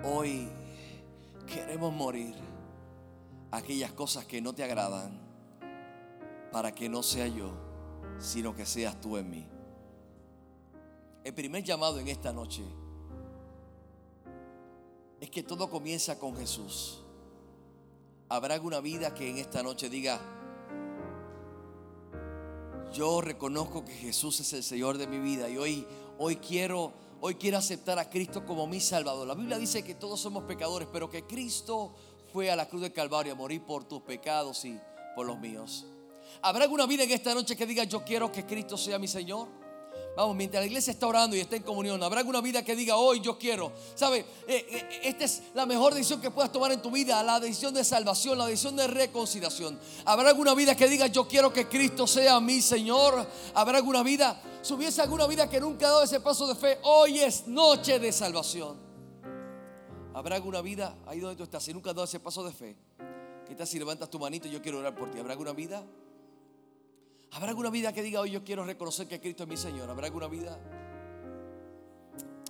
hoy queremos morir aquellas cosas que no te agradan para que no sea yo, sino que seas tú en mí. El primer llamado en esta noche es que todo comienza con Jesús. Habrá alguna vida que en esta noche diga, yo reconozco que Jesús es el Señor de mi vida y hoy, hoy quiero, hoy quiero aceptar a Cristo como mi Salvador. La Biblia dice que todos somos pecadores, pero que Cristo fue a la cruz del Calvario a morir por tus pecados y por los míos. ¿Habrá alguna vida en esta noche que diga yo quiero que Cristo sea mi Señor? Vamos, mientras la iglesia está orando y está en comunión, habrá alguna vida que diga hoy yo quiero. ¿Sabe? Eh, eh, esta es la mejor decisión que puedas tomar en tu vida, la decisión de salvación, la decisión de reconciliación. Habrá alguna vida que diga yo quiero que Cristo sea mi Señor. Habrá alguna vida, si hubiese alguna vida que nunca ha dado ese paso de fe, hoy es noche de salvación. Habrá alguna vida ahí donde tú estás, si nunca has dado ese paso de fe, que estás si levantas tu manito, yo quiero orar por ti. ¿Habrá alguna vida? ¿Habrá alguna vida que diga hoy yo quiero reconocer que Cristo es mi Señor? ¿Habrá alguna vida?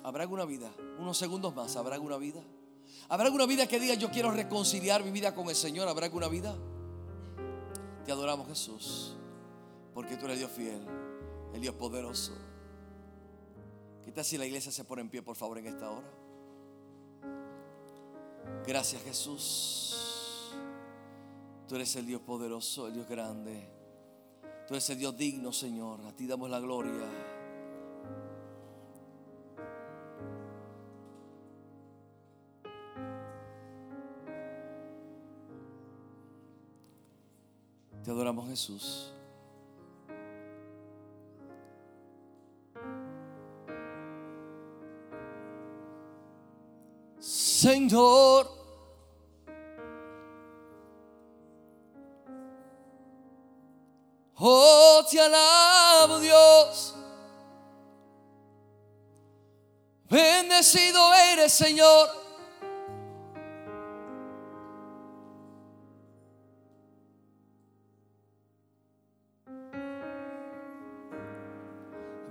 ¿Habrá alguna vida? Unos segundos más, ¿habrá alguna vida? ¿Habrá alguna vida que diga yo quiero reconciliar mi vida con el Señor? ¿Habrá alguna vida? Te adoramos Jesús, porque tú eres Dios fiel, el Dios poderoso. ¿Qué tal si la iglesia se pone en pie, por favor, en esta hora? Gracias Jesús. Tú eres el Dios poderoso, el Dios grande. Tú eres el Dios digno, Señor. A ti damos la gloria. Te adoramos, Jesús. Señor. Señor.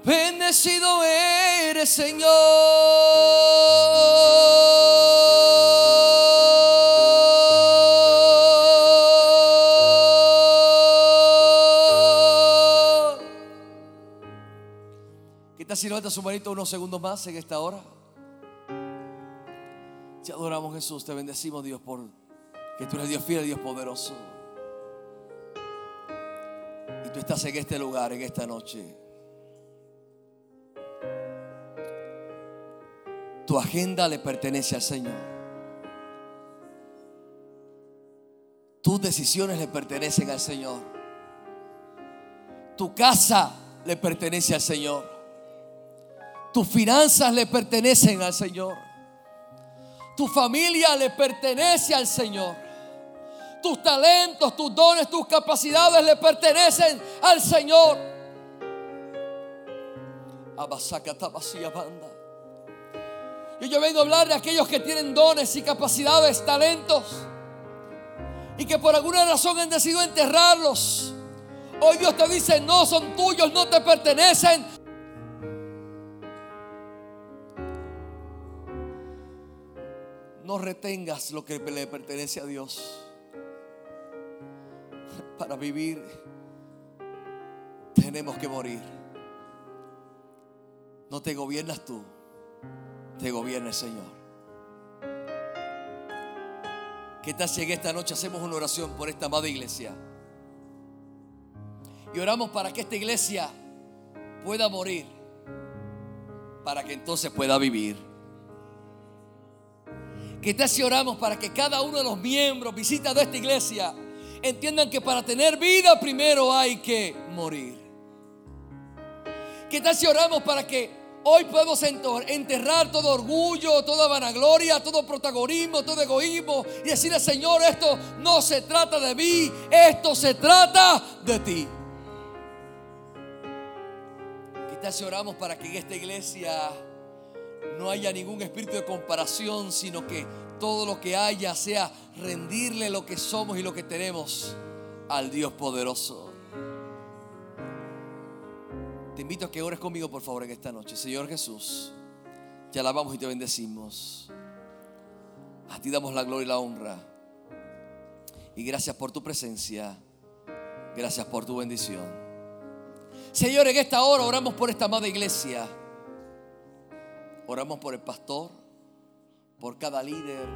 Bendecido eres, Señor. ¿Qué tal si levanta su manito unos segundos más en esta hora? Adoramos Jesús, te bendecimos Dios por que tú eres Dios fiel, Dios poderoso. Y tú estás en este lugar, en esta noche. Tu agenda le pertenece al Señor. Tus decisiones le pertenecen al Señor. Tu casa le pertenece al Señor. Tus finanzas le pertenecen al Señor. Tu familia le pertenece al Señor. Tus talentos, tus dones, tus capacidades le pertenecen al Señor. Abasacatabasia banda. Y yo vengo a hablar de aquellos que tienen dones y capacidades, talentos, y que por alguna razón han decidido enterrarlos. Hoy Dios te dice, no son tuyos, no te pertenecen. No retengas lo que le pertenece a Dios. Para vivir tenemos que morir. No te gobiernas tú te gobierne el Señor. ¿Qué tal si en esta noche hacemos una oración por esta amada iglesia? Y oramos para que esta iglesia pueda morir, para que entonces pueda vivir. ¿Qué tal si oramos para que cada uno de los miembros, visitas de esta iglesia, entiendan que para tener vida primero hay que morir? ¿Qué tal si oramos para que Hoy podemos enterrar todo orgullo, toda vanagloria, todo protagonismo, todo egoísmo y decirle, Señor, esto no se trata de mí, esto se trata de ti. Quizás oramos para que en esta iglesia no haya ningún espíritu de comparación, sino que todo lo que haya sea rendirle lo que somos y lo que tenemos al Dios poderoso. Te invito a que ores conmigo, por favor, en esta noche. Señor Jesús, te alabamos y te bendecimos. A ti damos la gloria y la honra. Y gracias por tu presencia. Gracias por tu bendición. Señor, en esta hora oramos por esta amada iglesia. Oramos por el pastor, por cada líder,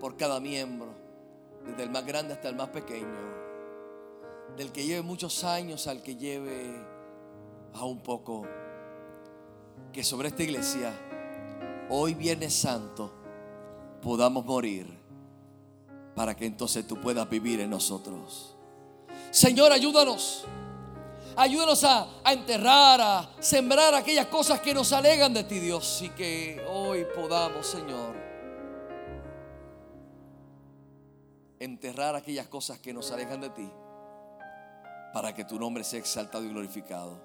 por cada miembro, desde el más grande hasta el más pequeño. del que lleve muchos años al que lleve aún poco, que sobre esta iglesia, hoy Viernes Santo, podamos morir para que entonces tú puedas vivir en nosotros. Señor, ayúdanos. Ayúdanos a, a, enterrar, a sembrar aquellas cosas que nos alegan de ti, Dios, y que hoy podamos, Señor, enterrar aquellas cosas que nos alejan de ti, para que tu nombre sea exaltado y glorificado.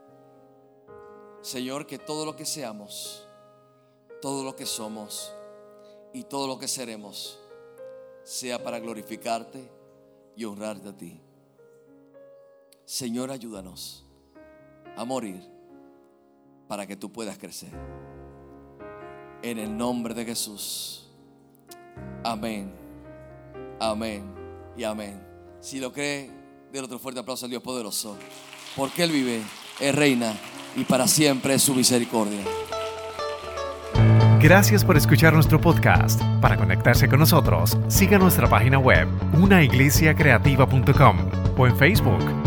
Señor, que todo lo que seamos, todo lo que somos y todo lo que seremos, sea para glorificarte y honrarte a ti. Señor, ayúdanos a morir para que tú puedas crecer. En el nombre de Jesús. Amén. Amén y amén. Si lo cree, den otro fuerte aplauso al Dios poderoso. Porque Él vive, es reina y para siempre es su misericordia. Gracias por escuchar nuestro podcast. Para conectarse con nosotros, siga nuestra página web, unaiglesiacreativa.com o en Facebook,